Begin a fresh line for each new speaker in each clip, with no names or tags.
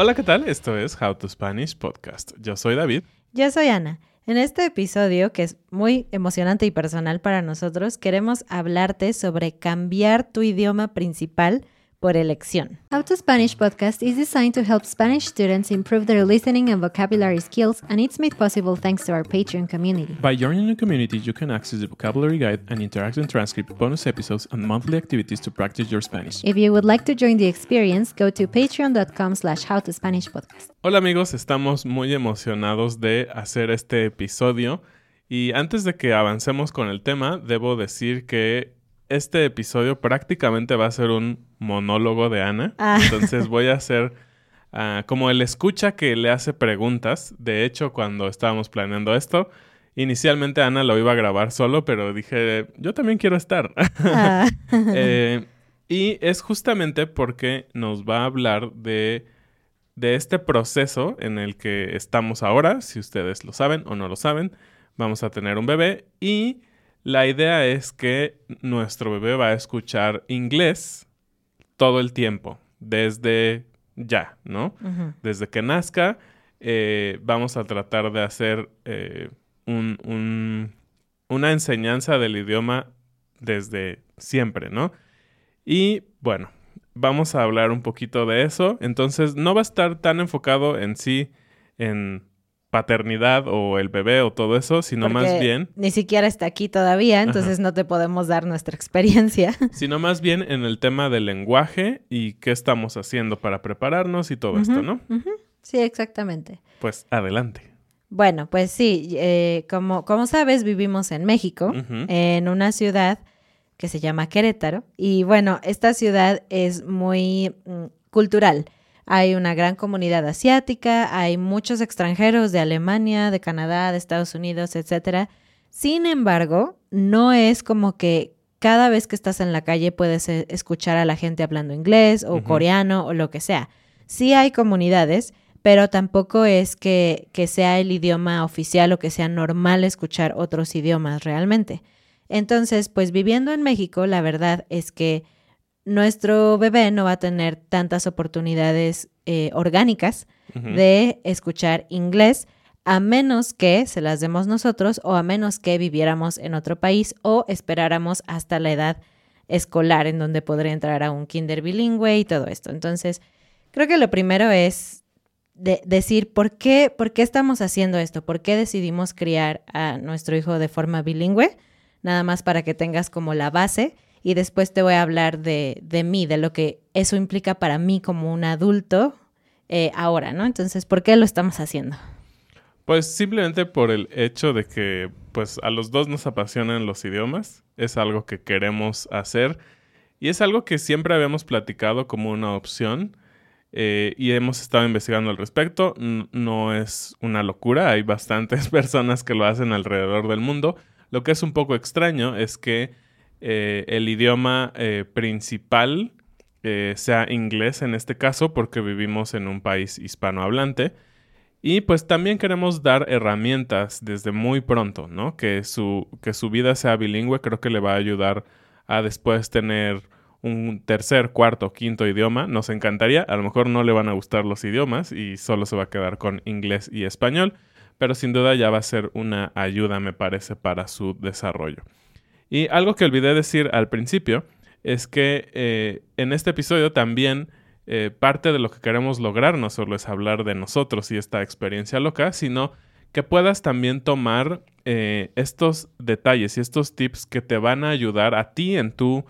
Hola, ¿qué tal? Esto es How to Spanish Podcast. Yo soy David.
Yo soy Ana. En este episodio, que es muy emocionante y personal para nosotros, queremos hablarte sobre cambiar tu idioma principal por elección.
How to Spanish podcast is designed to help Spanish students improve their listening and vocabulary skills, and it's made possible thanks to our Patreon community.
By joining the community, you can access the vocabulary guide and interactive transcript, bonus episodes, and monthly activities to practice your Spanish.
If you would like to join the experience, go to patreon.com slash howtospanishpodcast.
Hola amigos, estamos muy emocionados de hacer este episodio. Y antes de que avancemos con el tema, debo decir que este episodio prácticamente va a ser un monólogo de Ana.
Ah.
Entonces voy a hacer ah, como el escucha que le hace preguntas. De hecho, cuando estábamos planeando esto, inicialmente Ana lo iba a grabar solo, pero dije, yo también quiero estar.
Ah.
Eh, y es justamente porque nos va a hablar de, de este proceso en el que estamos ahora, si ustedes lo saben o no lo saben. Vamos a tener un bebé y la idea es que nuestro bebé va a escuchar inglés todo el tiempo, desde ya, ¿no? Desde que nazca, eh, vamos a tratar de hacer eh, un- un- una enseñanza del idioma desde siempre, ¿no? Y bueno, vamos a hablar un poquito de eso. Entonces, no va a estar tan enfocado en sí, en paternidad o el bebé o todo eso, sino más bien
Ni siquiera está aquí todavía, entonces no te podemos dar nuestra experiencia.
sino más bien en el tema del lenguaje y qué estamos haciendo para prepararnos y todo esto, ¿no?
Sí, exactamente.
Pues adelante.
Bueno, pues sí, eh, como, como sabes, vivimos en México, en una ciudad que se llama Querétaro. Y bueno, esta ciudad es muy mm, cultural. Hay una gran comunidad asiática, hay muchos extranjeros de Alemania, de Canadá, de Estados Unidos, etcétera. Sin embargo, no es como que cada vez que estás en la calle puedes eh, escuchar a la gente hablando inglés o coreano o lo que sea. Sí hay comunidades, pero tampoco es que, que sea el idioma oficial o que sea normal escuchar otros idiomas realmente. Entonces, pues viviendo en México, la verdad es que nuestro bebé no va a tener tantas oportunidades eh, orgánicas de escuchar inglés a menos que se las demos nosotros o a menos que viviéramos en otro país o esperáramos hasta la edad escolar en donde podría entrar a un kinder bilingüe y todo esto. Entonces, creo que lo primero es de- decir por qué, por qué estamos haciendo esto, por qué decidimos criar a nuestro hijo de forma bilingüe, nada más para que tengas como la base y después te voy a hablar de, de mí, de lo que eso implica para mí como un adulto eh, ahora, ¿no? Entonces, ¿por qué lo estamos haciendo?
Pues simplemente por el hecho de que pues a los dos nos apasionan los idiomas, es algo que queremos hacer y es algo que siempre habíamos platicado como una opción eh, y hemos estado investigando al respecto. No es una locura, hay bastantes personas que lo hacen alrededor del mundo. Lo que es un poco extraño es que eh, el idioma eh, principal sea inglés en este caso porque vivimos en un país hispanohablante. Y pues también queremos dar herramientas desde muy pronto, ¿no? Que su, que su vida sea bilingüe creo que le va a ayudar a después tener un tercer, cuarto, quinto idioma. Nos encantaría, a lo mejor no le van a gustar los idiomas y solo se va a quedar con inglés y español, pero sin duda ya va a ser una ayuda, me parece, para su desarrollo. Y algo que olvidé decir al principio es que eh, en este episodio también eh, parte de lo que queremos lograr no solo es hablar de nosotros y esta experiencia loca, sino que puedas también tomar eh, estos detalles y estos tips que te van a ayudar a ti en tu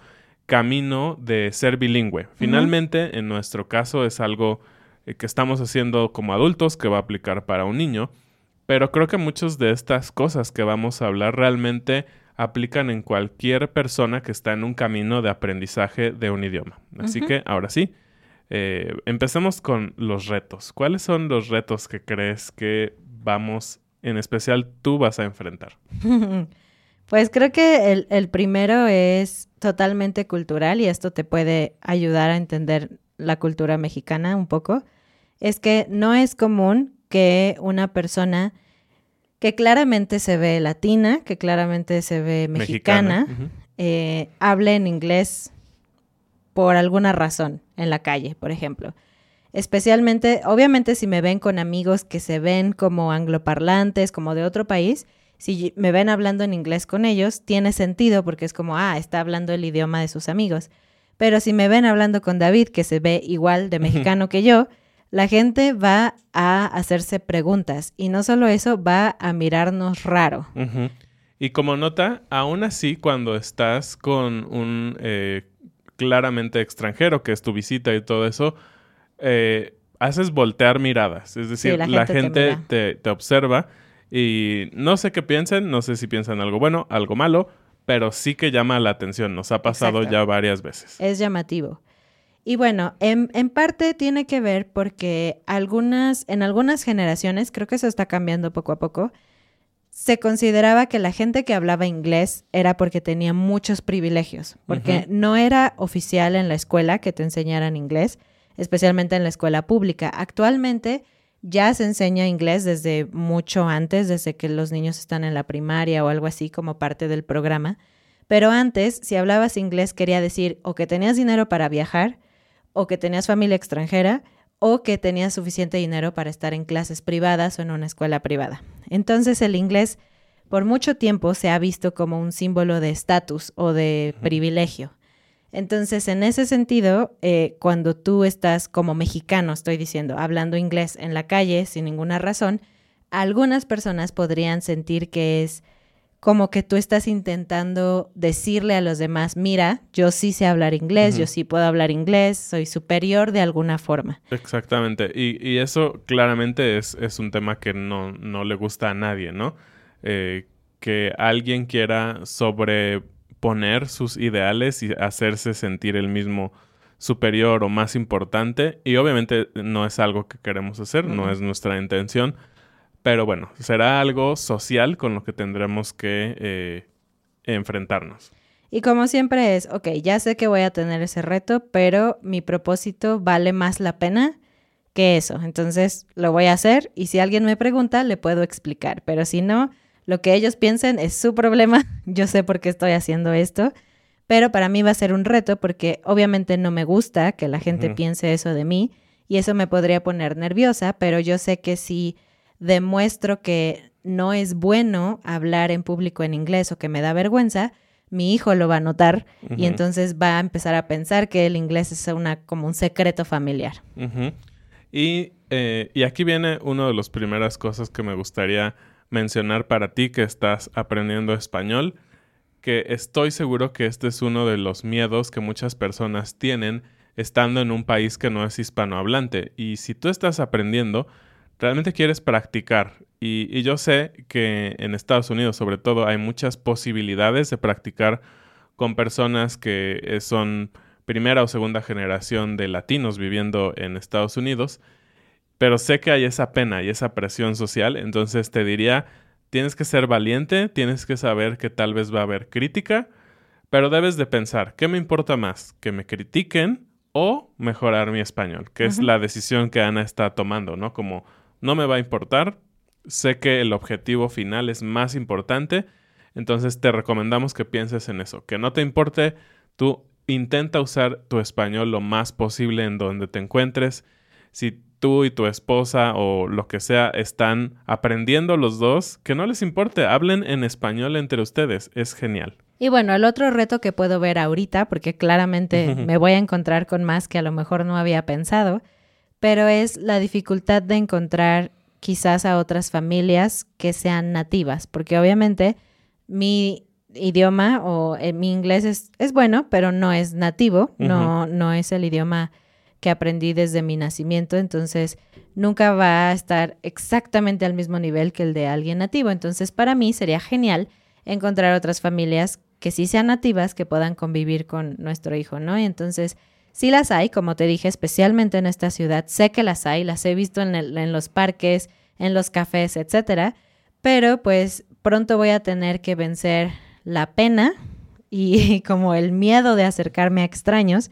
camino de ser bilingüe. Finalmente, en nuestro caso es algo que estamos haciendo como adultos que va a aplicar para un niño, pero creo que muchas de estas cosas que vamos a hablar realmente aplican en cualquier persona que está en un camino de aprendizaje de un idioma. Así que ahora sí, eh, empecemos con los retos. ¿Cuáles son los retos que crees que vamos, en especial tú vas a enfrentar?
Pues creo que el, el primero es totalmente cultural y esto te puede ayudar a entender la cultura mexicana un poco. es que no es común que una persona que claramente se ve latina, que claramente se ve mexicana,
Ujú.
eh, hable en inglés por alguna razón en la calle, por ejemplo. Especialmente, obviamente si me ven con amigos que se ven como angloparlantes, como de otro país, si me ven hablando en inglés con ellos, tiene sentido porque es como, ah, está hablando el idioma de sus amigos. Pero si me ven hablando con David, que se ve igual de mexicano que yo, la gente va a hacerse preguntas y no solo eso, va a mirarnos raro.
Y como nota, aún así, cuando estás con un eh, claramente extranjero, que es tu visita y todo eso, eh, haces voltear miradas. Es decir,
la
la
gente te
gente
mira.
te, te observa y no sé qué piensen, no sé si piensan algo bueno, algo malo, pero sí que llama la atención. Nos ha pasado
Exacto.
ya varias veces.
Es llamativo. Y bueno, en, en parte tiene que ver porque algunas, en algunas generaciones, creo que eso está cambiando poco a poco, se consideraba que la gente que hablaba inglés era porque tenía muchos privilegios, porque no era oficial en la escuela que te enseñaran inglés, especialmente en la escuela pública. Actualmente ya se enseña inglés desde mucho antes, desde que los niños están en la primaria o algo así como parte del programa. Pero antes, si hablabas inglés, quería decir o que tenías dinero para viajar, o que tenías familia extranjera, o que tenías suficiente dinero para estar en clases privadas o en una escuela privada. Entonces el inglés por mucho tiempo se ha visto como un símbolo de estatus o de privilegio. Entonces, en ese sentido, eh, cuando tú estás como mexicano, estoy diciendo, hablando inglés en la calle sin ninguna razón, algunas personas podrían sentir que es como que tú estás intentando decirle a los demás, mira, yo sí sé hablar inglés, yo sí puedo hablar inglés, soy superior de alguna forma.
Exactamente. Y, y eso claramente es, es un tema que no, no le gusta a nadie, ¿no? Eh, que alguien quiera sobreponer sus ideales y hacerse sentir el mismo superior o más importante. Y obviamente no es algo que queremos hacer, no es nuestra intención. Pero bueno, será algo social con lo que tendremos que eh, enfrentarnos.
Y como siempre es, ok, ya sé que voy a tener ese reto, pero mi propósito vale más la pena que eso. Entonces lo voy a hacer y si alguien me pregunta, le puedo explicar. Pero si no, lo que ellos piensen es su problema. Yo sé por qué estoy haciendo esto. Pero para mí va a ser un reto porque obviamente no me gusta que la gente piense eso de mí y eso me podría poner nerviosa, pero yo sé que si demuestro que no es bueno hablar en público en inglés o que me da vergüenza, mi hijo lo va a notar y entonces va a empezar a pensar que el inglés es una, como un secreto familiar.
Y, eh, y aquí viene una de las primeras cosas que me gustaría mencionar para ti que estás aprendiendo español, que estoy seguro que este es uno de los miedos que muchas personas tienen estando en un país que no es hispanohablante. Y si tú estás aprendiendo, realmente quieres practicar. Y, y yo sé que en Estados Unidos, sobre todo, hay muchas posibilidades de practicar con personas que eh, son primera o segunda generación de latinos viviendo en Estados Unidos. Pero sé que hay esa pena y esa presión social, entonces te diría, tienes que ser valiente, tienes que saber que tal vez va a haber crítica, pero debes de pensar, ¿qué me importa más? ¿Que me critiquen o mejorar mi español? Que es la decisión que Ana está tomando, ¿no? Como no me va a importar, sé que el objetivo final es más importante, entonces te recomendamos que pienses en eso, que no te importe, tú intenta usar tu español lo más posible en donde te encuentres. Si tú y tu esposa o lo que sea están aprendiendo los dos, que no les importe, hablen en español entre ustedes, es genial.
Y bueno, el otro reto que puedo ver ahorita, porque claramente me voy a encontrar con más que a lo mejor no había pensado, pero es la dificultad de encontrar quizás a otras familias que sean nativas, porque obviamente mi idioma o eh, mi inglés es, es bueno, pero no es nativo, no, no es el idioma que aprendí desde mi nacimiento, entonces nunca va a estar exactamente al mismo nivel que el de alguien nativo. Entonces, para mí sería genial encontrar otras familias que sí sean nativas, que puedan convivir con nuestro hijo, ¿no? Y entonces, sí las hay, como te dije, especialmente en esta ciudad, sé que las hay, las he visto en, el- en los parques, en los cafés, etcétera, pero pues pronto voy a tener que vencer la pena y como el miedo de acercarme a extraños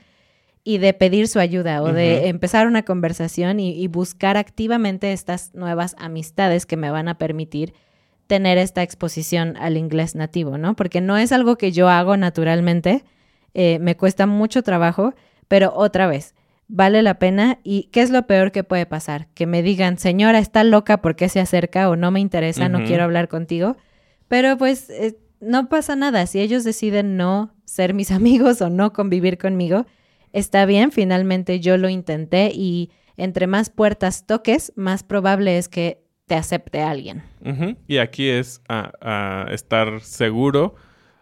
y de pedir su ayuda o de empezar una conversación y, y buscar activamente estas nuevas amistades que me van a permitir tener esta exposición al inglés nativo, ¿no? Porque no es algo que yo hago naturalmente, eh, me cuesta mucho trabajo, pero otra vez, vale la pena y ¿qué es lo peor que puede pasar? Que me digan, señora, está loca, ¿por qué se acerca? O no me interesa, no quiero hablar contigo. Pero pues eh, no pasa nada, si ellos deciden no ser mis amigos o no convivir conmigo, está bien, finalmente yo lo intenté y entre más puertas toques, más probable es que te acepte alguien.
Y aquí es a, a estar seguro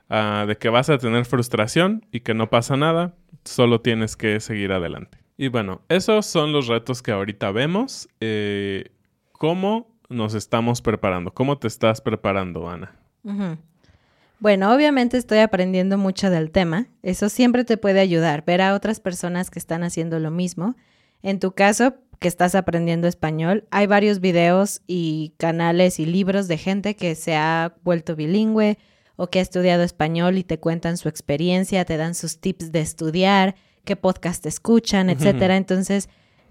ah, de que vas a tener frustración y que no pasa nada, solo tienes que seguir adelante. Y bueno, esos son los retos que ahorita vemos. Eh, ¿Cómo nos estamos preparando? ¿Cómo te estás preparando, Ana?
Bueno, obviamente estoy aprendiendo mucho del tema. Eso siempre te puede ayudar, ver a otras personas que están haciendo lo mismo. En tu caso, que estás aprendiendo español, hay varios videos y canales y libros de gente que se ha vuelto bilingüe o que ha estudiado español y te cuentan su experiencia, te dan sus tips de estudiar, qué podcast escuchan, etcétera. Entonces,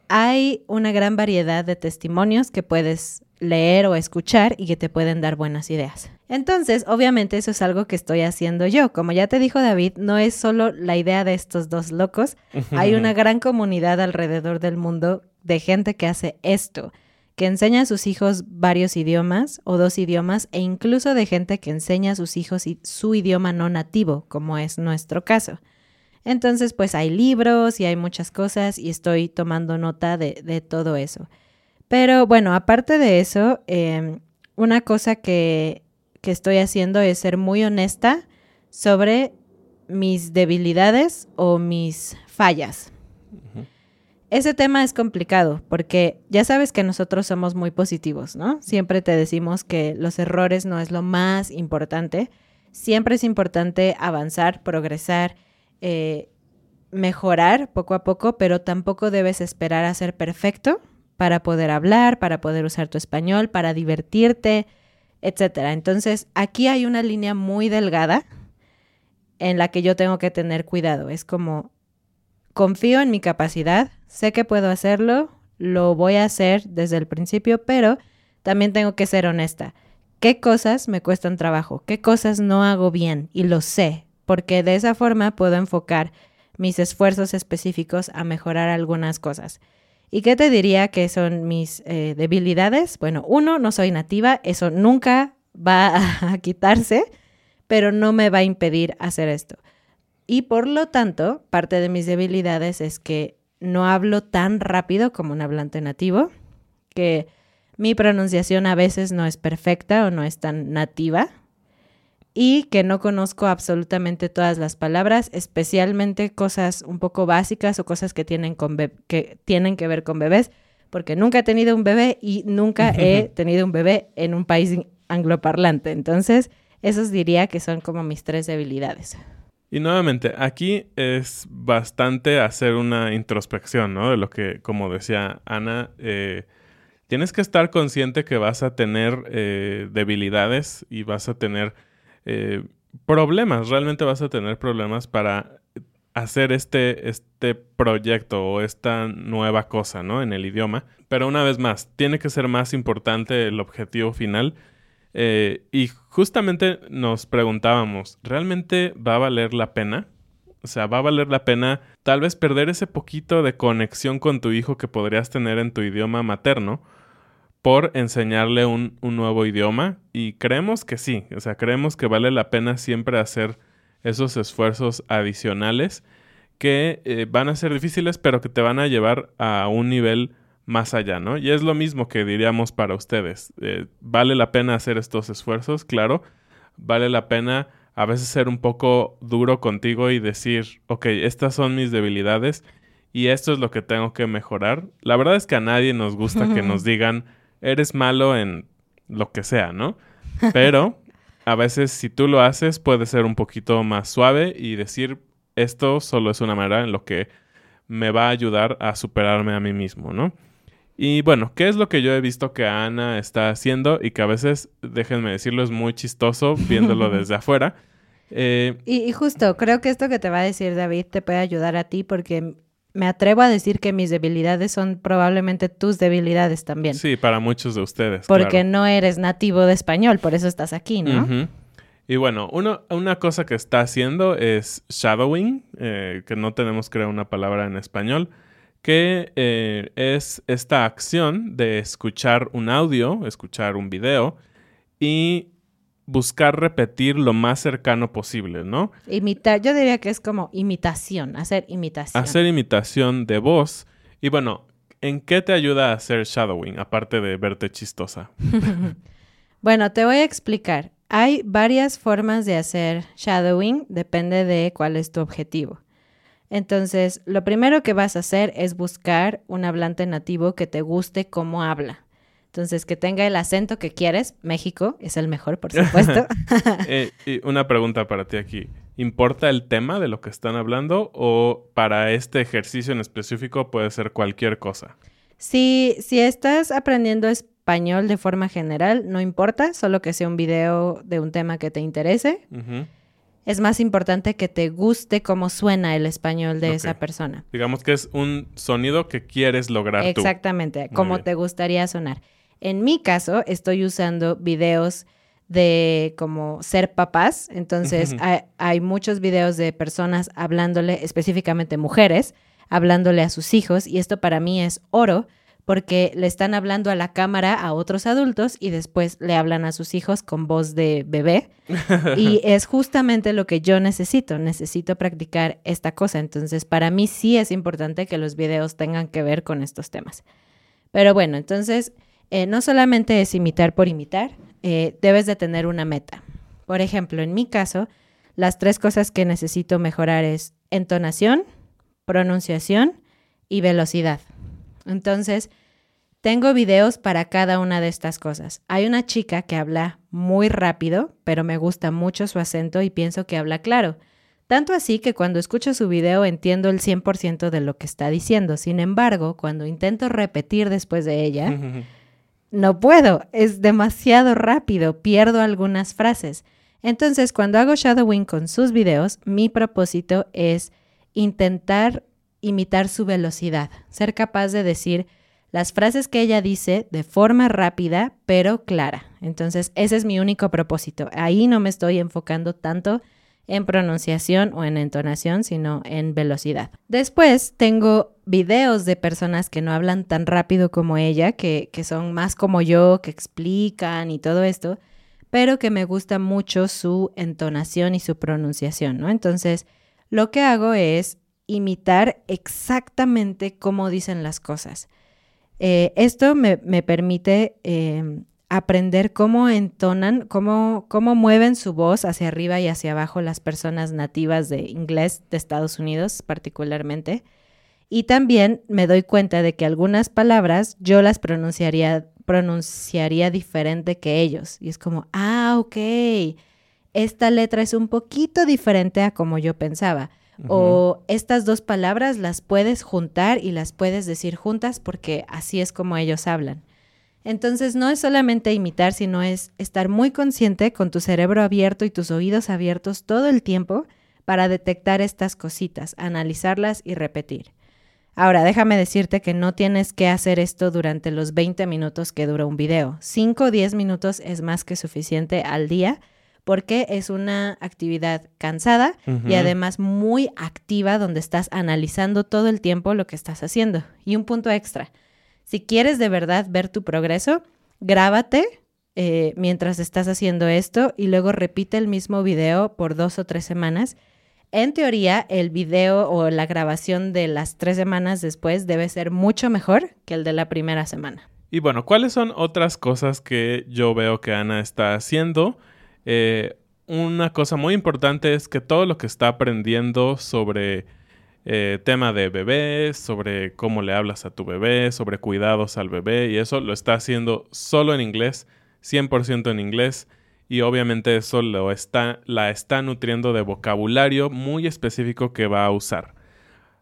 hay una gran variedad de testimonios que puedes leer o escuchar y que te pueden dar buenas ideas. Entonces, obviamente eso es algo que estoy haciendo yo. Como ya te dijo David, no es solo la idea de estos dos locos, hay una gran comunidad alrededor del mundo de gente que hace esto, que enseña a sus hijos varios idiomas o dos idiomas e incluso de gente que enseña a sus hijos su idioma no nativo, como es nuestro caso. Entonces, pues hay libros y hay muchas cosas y estoy tomando nota de, de todo eso. Pero bueno, aparte de eso, eh, una cosa que, que estoy haciendo es ser muy honesta sobre mis debilidades o mis fallas. Ese tema es complicado porque ya sabes que nosotros somos muy positivos, ¿no? Siempre te decimos que los errores no es lo más importante. Siempre es importante avanzar, progresar, eh, mejorar poco a poco, pero tampoco debes esperar a ser perfecto para poder hablar, para poder usar tu español, para divertirte, etcétera. Entonces, aquí hay una línea muy delgada en la que yo tengo que tener cuidado. Es como confío en mi capacidad, sé que puedo hacerlo, lo voy a hacer desde el principio, pero también tengo que ser honesta. ¿Qué cosas me cuestan trabajo? ¿Qué cosas no hago bien? Y lo sé, porque de esa forma puedo enfocar mis esfuerzos específicos a mejorar algunas cosas. ¿Y qué te diría que son mis eh, debilidades? Bueno, uno, no soy nativa, eso nunca va a, a quitarse, pero no me va a impedir hacer esto. Y por lo tanto, parte de mis debilidades es que no hablo tan rápido como un hablante nativo, que mi pronunciación a veces no es perfecta o no es tan nativa y que no conozco absolutamente todas las palabras, especialmente cosas un poco básicas o cosas que tienen, con que, tienen que ver con bebés, porque nunca he tenido un bebé y nunca he tenido un bebé en un país angloparlante. Entonces, esos diría que son como mis tres debilidades.
Y nuevamente, aquí es bastante hacer una introspección, ¿no? De lo que, como decía Ana, eh, tienes que estar consciente que vas a tener eh, debilidades y vas a tener eh, problemas, realmente vas a tener problemas para hacer este, este proyecto o esta nueva cosa, ¿no? En el idioma. Pero una vez más, tiene que ser más importante el objetivo final. Eh, y justamente nos preguntábamos, ¿realmente va a valer la pena? O sea, ¿va a valer la pena tal vez perder ese poquito de conexión con tu hijo que podrías tener en tu idioma materno por enseñarle un, un nuevo idioma? Y creemos que sí, o sea, creemos que vale la pena siempre hacer esos esfuerzos adicionales que eh, van a ser difíciles, pero que te van a llevar a un nivel más allá, ¿no? Y es lo mismo que diríamos para ustedes. Eh, vale la pena hacer estos esfuerzos, claro. Vale la pena a veces ser un poco duro contigo y decir, ok, estas son mis debilidades y esto es lo que tengo que mejorar. La verdad es que a nadie nos gusta que nos digan, eres malo en lo que sea, ¿no? Pero a veces si tú lo haces puede ser un poquito más suave y decir, esto solo es una manera en lo que me va a ayudar a superarme a mí mismo, ¿no? Y bueno, ¿qué es lo que yo he visto que Ana está haciendo y que a veces, déjenme decirlo, es muy chistoso viéndolo desde afuera? Eh,
Y, y justo, creo que esto que te va a decir David te puede ayudar a ti porque me atrevo a decir que mis debilidades son probablemente tus debilidades también.
Sí, para muchos de ustedes.
Porque
claro.
no eres nativo de español, por eso estás aquí, ¿no?
Y bueno, uno- una cosa que está haciendo es shadowing, eh, que no tenemos creo una palabra en español, que eh, es esta acción de escuchar un audio, escuchar un video y buscar repetir lo más cercano posible, ¿no?
Imitar, yo diría que es como imitación, hacer imitación.
Hacer imitación de voz. Y bueno, ¿en qué te ayuda a hacer shadowing, aparte de verte chistosa?
Bueno, te voy a explicar. Hay varias formas de hacer shadowing, depende de cuál es tu objetivo. Entonces, lo primero que vas a hacer es buscar un hablante nativo que te guste cómo habla. Entonces, que tenga el acento que quieres. México es el mejor, por supuesto.
Eh, y una pregunta para ti aquí. ¿Importa el tema de lo que están hablando o para este ejercicio en específico puede ser cualquier cosa?
Si, si estás aprendiendo español de forma general, no importa, solo que sea un video de un tema que te interese. Es más importante que te guste cómo suena el español de esa persona.
Digamos que es un sonido que quieres lograr.
Exactamente, como te gustaría sonar. En mi caso, estoy usando videos de como ser papás. Entonces, hay, hay muchos videos de personas hablándole, específicamente mujeres, hablándole a sus hijos. Y esto para mí es oro porque le están hablando a la cámara a otros adultos y después le hablan a sus hijos con voz de bebé. Y es justamente lo que yo necesito. Necesito practicar esta cosa. Entonces, para mí sí es importante que los videos tengan que ver con estos temas. Pero bueno, entonces, eh, no solamente es imitar por imitar, eh, debes de tener una meta. Por ejemplo, en mi caso, las tres cosas que necesito mejorar es entonación, pronunciación y velocidad. Entonces, tengo videos para cada una de estas cosas. Hay una chica que habla muy rápido, pero me gusta mucho su acento y pienso que habla claro. Tanto así que cuando escucho su video entiendo el 100% de lo que está diciendo. Sin embargo, cuando intento repetir después de ella, no puedo, es demasiado rápido, pierdo algunas frases. Entonces, cuando hago shadowing con sus videos, mi propósito es intentar imitar su velocidad, ser capaz de decir las frases que ella dice de forma rápida, pero clara. Entonces, ese es mi único propósito. Ahí no me estoy enfocando tanto en pronunciación o en entonación, sino en velocidad. Después tengo videos de personas que no hablan tan rápido como ella, que, que son más como yo, que explican y todo esto, pero que me gusta mucho su entonación y su pronunciación, ¿no? Entonces, lo que hago es imitar exactamente cómo dicen las cosas. Eh, esto me, me permite eh, aprender cómo entonan, cómo, cómo mueven su voz hacia arriba y hacia abajo las personas nativas de inglés de Estados Unidos particularmente. Y también me doy cuenta de que algunas palabras yo las pronunciaría, pronunciaría diferente que ellos. Y es como, ah, ok, esta letra es un poquito diferente a como yo pensaba. O estas dos palabras las puedes juntar y las puedes decir juntas porque así es como ellos hablan. Entonces no es solamente imitar, sino es estar muy consciente con tu cerebro abierto y tus oídos abiertos todo el tiempo para detectar estas cositas, analizarlas y repetir. Ahora, déjame decirte que no tienes que hacer esto durante los 20 minutos que dura un video. 5 o 10 minutos es más que suficiente al día porque es una actividad cansada y además muy activa donde estás analizando todo el tiempo lo que estás haciendo. Y un punto extra, si quieres de verdad ver tu progreso, grábate eh, mientras estás haciendo esto y luego repite el mismo video por dos o tres semanas. En teoría, el video o la grabación de las tres semanas después debe ser mucho mejor que el de la primera semana.
Y bueno, ¿cuáles son otras cosas que yo veo que Ana está haciendo? Eh, una cosa muy importante es que todo lo que está aprendiendo sobre eh, tema de bebés, sobre cómo le hablas a tu bebé, sobre cuidados al bebé y eso lo está haciendo solo en inglés, 100% en inglés y obviamente eso lo está, la está nutriendo de vocabulario muy específico que va a usar.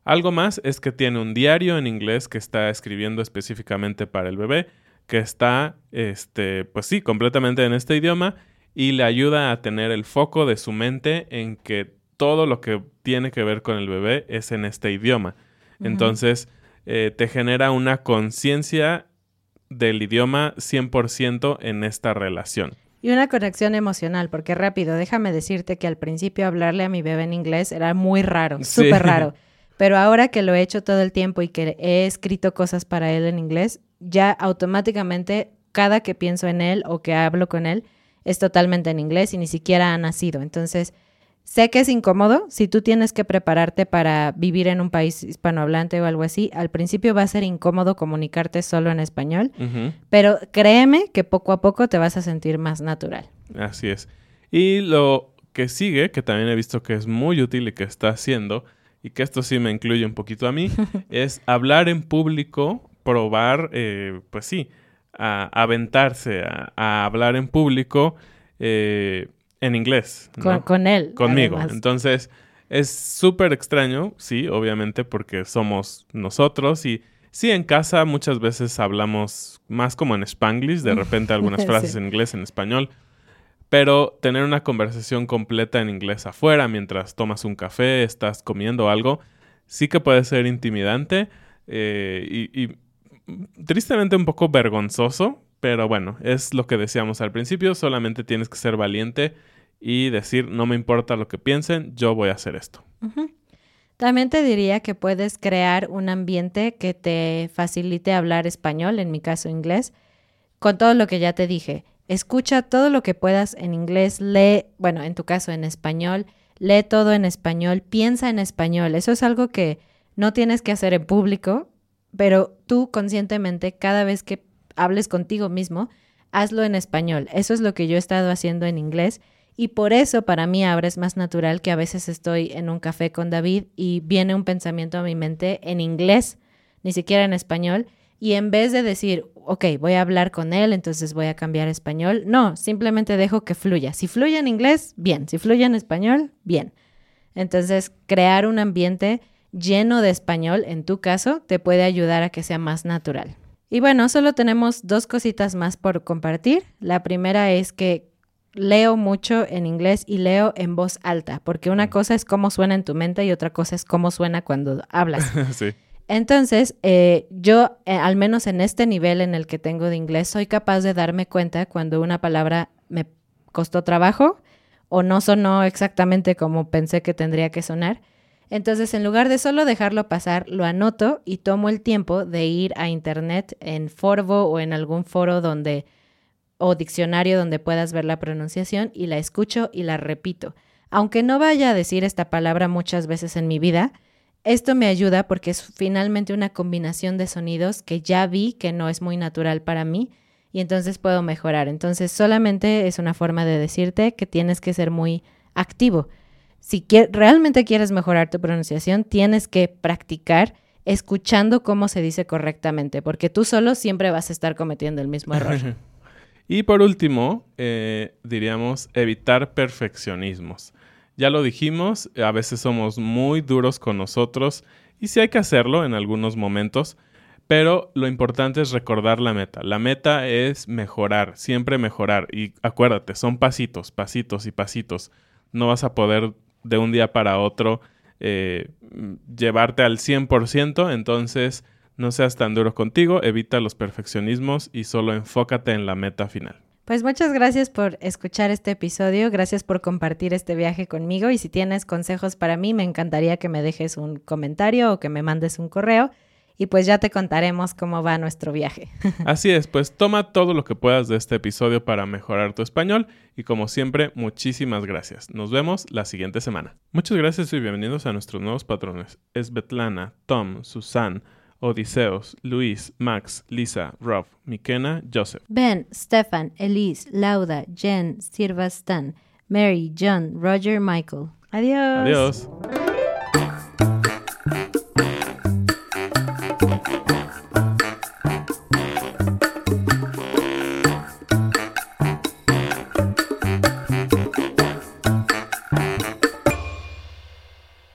Algo más es que tiene un diario en inglés que está escribiendo específicamente para el bebé, que está, este, pues sí, completamente en este idioma y le ayuda a tener el foco de su mente en que todo lo que tiene que ver con el bebé es en este idioma. Entonces, eh, te genera una conciencia del idioma 100% en esta relación.
Y una conexión emocional, porque rápido, déjame decirte que al principio hablarle a mi bebé en inglés era muy raro,
Sí.
súper raro. Pero ahora que lo he hecho todo el tiempo y que he escrito cosas para él en inglés, ya automáticamente cada que pienso en él o que hablo con él es totalmente en inglés y ni siquiera ha nacido. Entonces, sé que es incómodo. Si tú tienes que prepararte para vivir en un país hispanohablante o algo así, al principio va a ser incómodo comunicarte solo en español, pero créeme que poco a poco te vas a sentir más natural.
Así es. Y lo que sigue, que también he visto que es muy útil y que está haciendo, y que esto sí me incluye un poquito a mí, es hablar en público, probar, eh, pues sí, a aventarse a, a hablar en público eh, en inglés. ¿no?
Con, con él.
conmigo.
además.
Entonces, es súper extraño, sí, obviamente, porque somos nosotros y sí, en casa muchas veces hablamos más como en spanglish, de repente algunas
Sí.
frases en inglés, en español, pero tener una conversación completa en inglés afuera mientras tomas un café, estás comiendo algo, sí que puede ser intimidante eh, y, y tristemente un poco vergonzoso, pero bueno, es lo que decíamos al principio, solamente tienes que ser valiente y decir, no me importa lo que piensen, yo voy a hacer esto.
También te diría que puedes crear un ambiente que te facilite hablar español, en mi caso inglés, con todo lo que ya te dije. Escucha todo lo que puedas en inglés, lee, bueno, en tu caso en español, lee todo en español, piensa en español. Eso es algo que no tienes que hacer en público, pero tú conscientemente cada vez que hables contigo mismo, hazlo en español. Eso es lo que yo he estado haciendo en inglés y por eso para mí ahora es más natural que a veces estoy en un café con David y viene un pensamiento a mi mente en inglés, ni siquiera en español, y en vez de decir, ok, voy a hablar con él, entonces voy a cambiar español, no, simplemente dejo que fluya. Si fluye en inglés, bien, si fluye en español, bien. Entonces, crear un ambiente lleno de español, en tu caso, te puede ayudar a que sea más natural. Y bueno, solo tenemos dos cositas más por compartir. La primera es que leo mucho en inglés y leo en voz alta, porque una cosa es cómo suena en tu mente y otra cosa es cómo suena cuando hablas.
sí.
Entonces, eh, yo, eh, al menos en este nivel en el que tengo de inglés, soy capaz de darme cuenta cuando una palabra me costó trabajo o no sonó exactamente como pensé que tendría que sonar. Entonces, en lugar de solo dejarlo pasar, lo anoto y tomo el tiempo de ir a internet en Forvo o en algún foro donde o diccionario donde puedas ver la pronunciación y la escucho y la repito. Aunque no vaya a decir esta palabra muchas veces en mi vida, esto me ayuda porque es finalmente una combinación de sonidos que ya vi que no es muy natural para mí y entonces puedo mejorar. Entonces solamente es una forma de decirte que tienes que ser muy activo. Si realmente quieres mejorar tu pronunciación, tienes que practicar escuchando cómo se dice correctamente, porque tú solo siempre vas a estar cometiendo el mismo error.
Y por último, eh, diríamos evitar perfeccionismos. Ya lo dijimos, a veces somos muy duros con nosotros y sí hay que hacerlo en algunos momentos, pero lo importante es recordar la meta. La meta es mejorar, siempre mejorar. Y acuérdate, son pasitos, pasitos y pasitos. No vas a poder de un día para otro eh, llevarte al 100%, entonces no seas tan duro contigo, evita los perfeccionismos y solo enfócate en la meta final.
Pues muchas gracias por escuchar este episodio, gracias por compartir este viaje conmigo y si tienes consejos para mí, me encantaría que me dejes un comentario o que me mandes un correo y pues ya te contaremos cómo va nuestro viaje.
Así es, pues toma todo lo que puedas de este episodio para mejorar tu español y como siempre, muchísimas gracias. Nos vemos la siguiente semana. Muchas gracias y bienvenidos a nuestros nuevos patrones. Es Betlana, Tom, Susan, Odiseos, Luis, Max, Lisa, Rob, Mikena, Joseph.
Ben, Stefan, Elise, Lauda, Jen, Sirva Stan, Mary, John, Roger, Michael.
Adiós.
Adiós.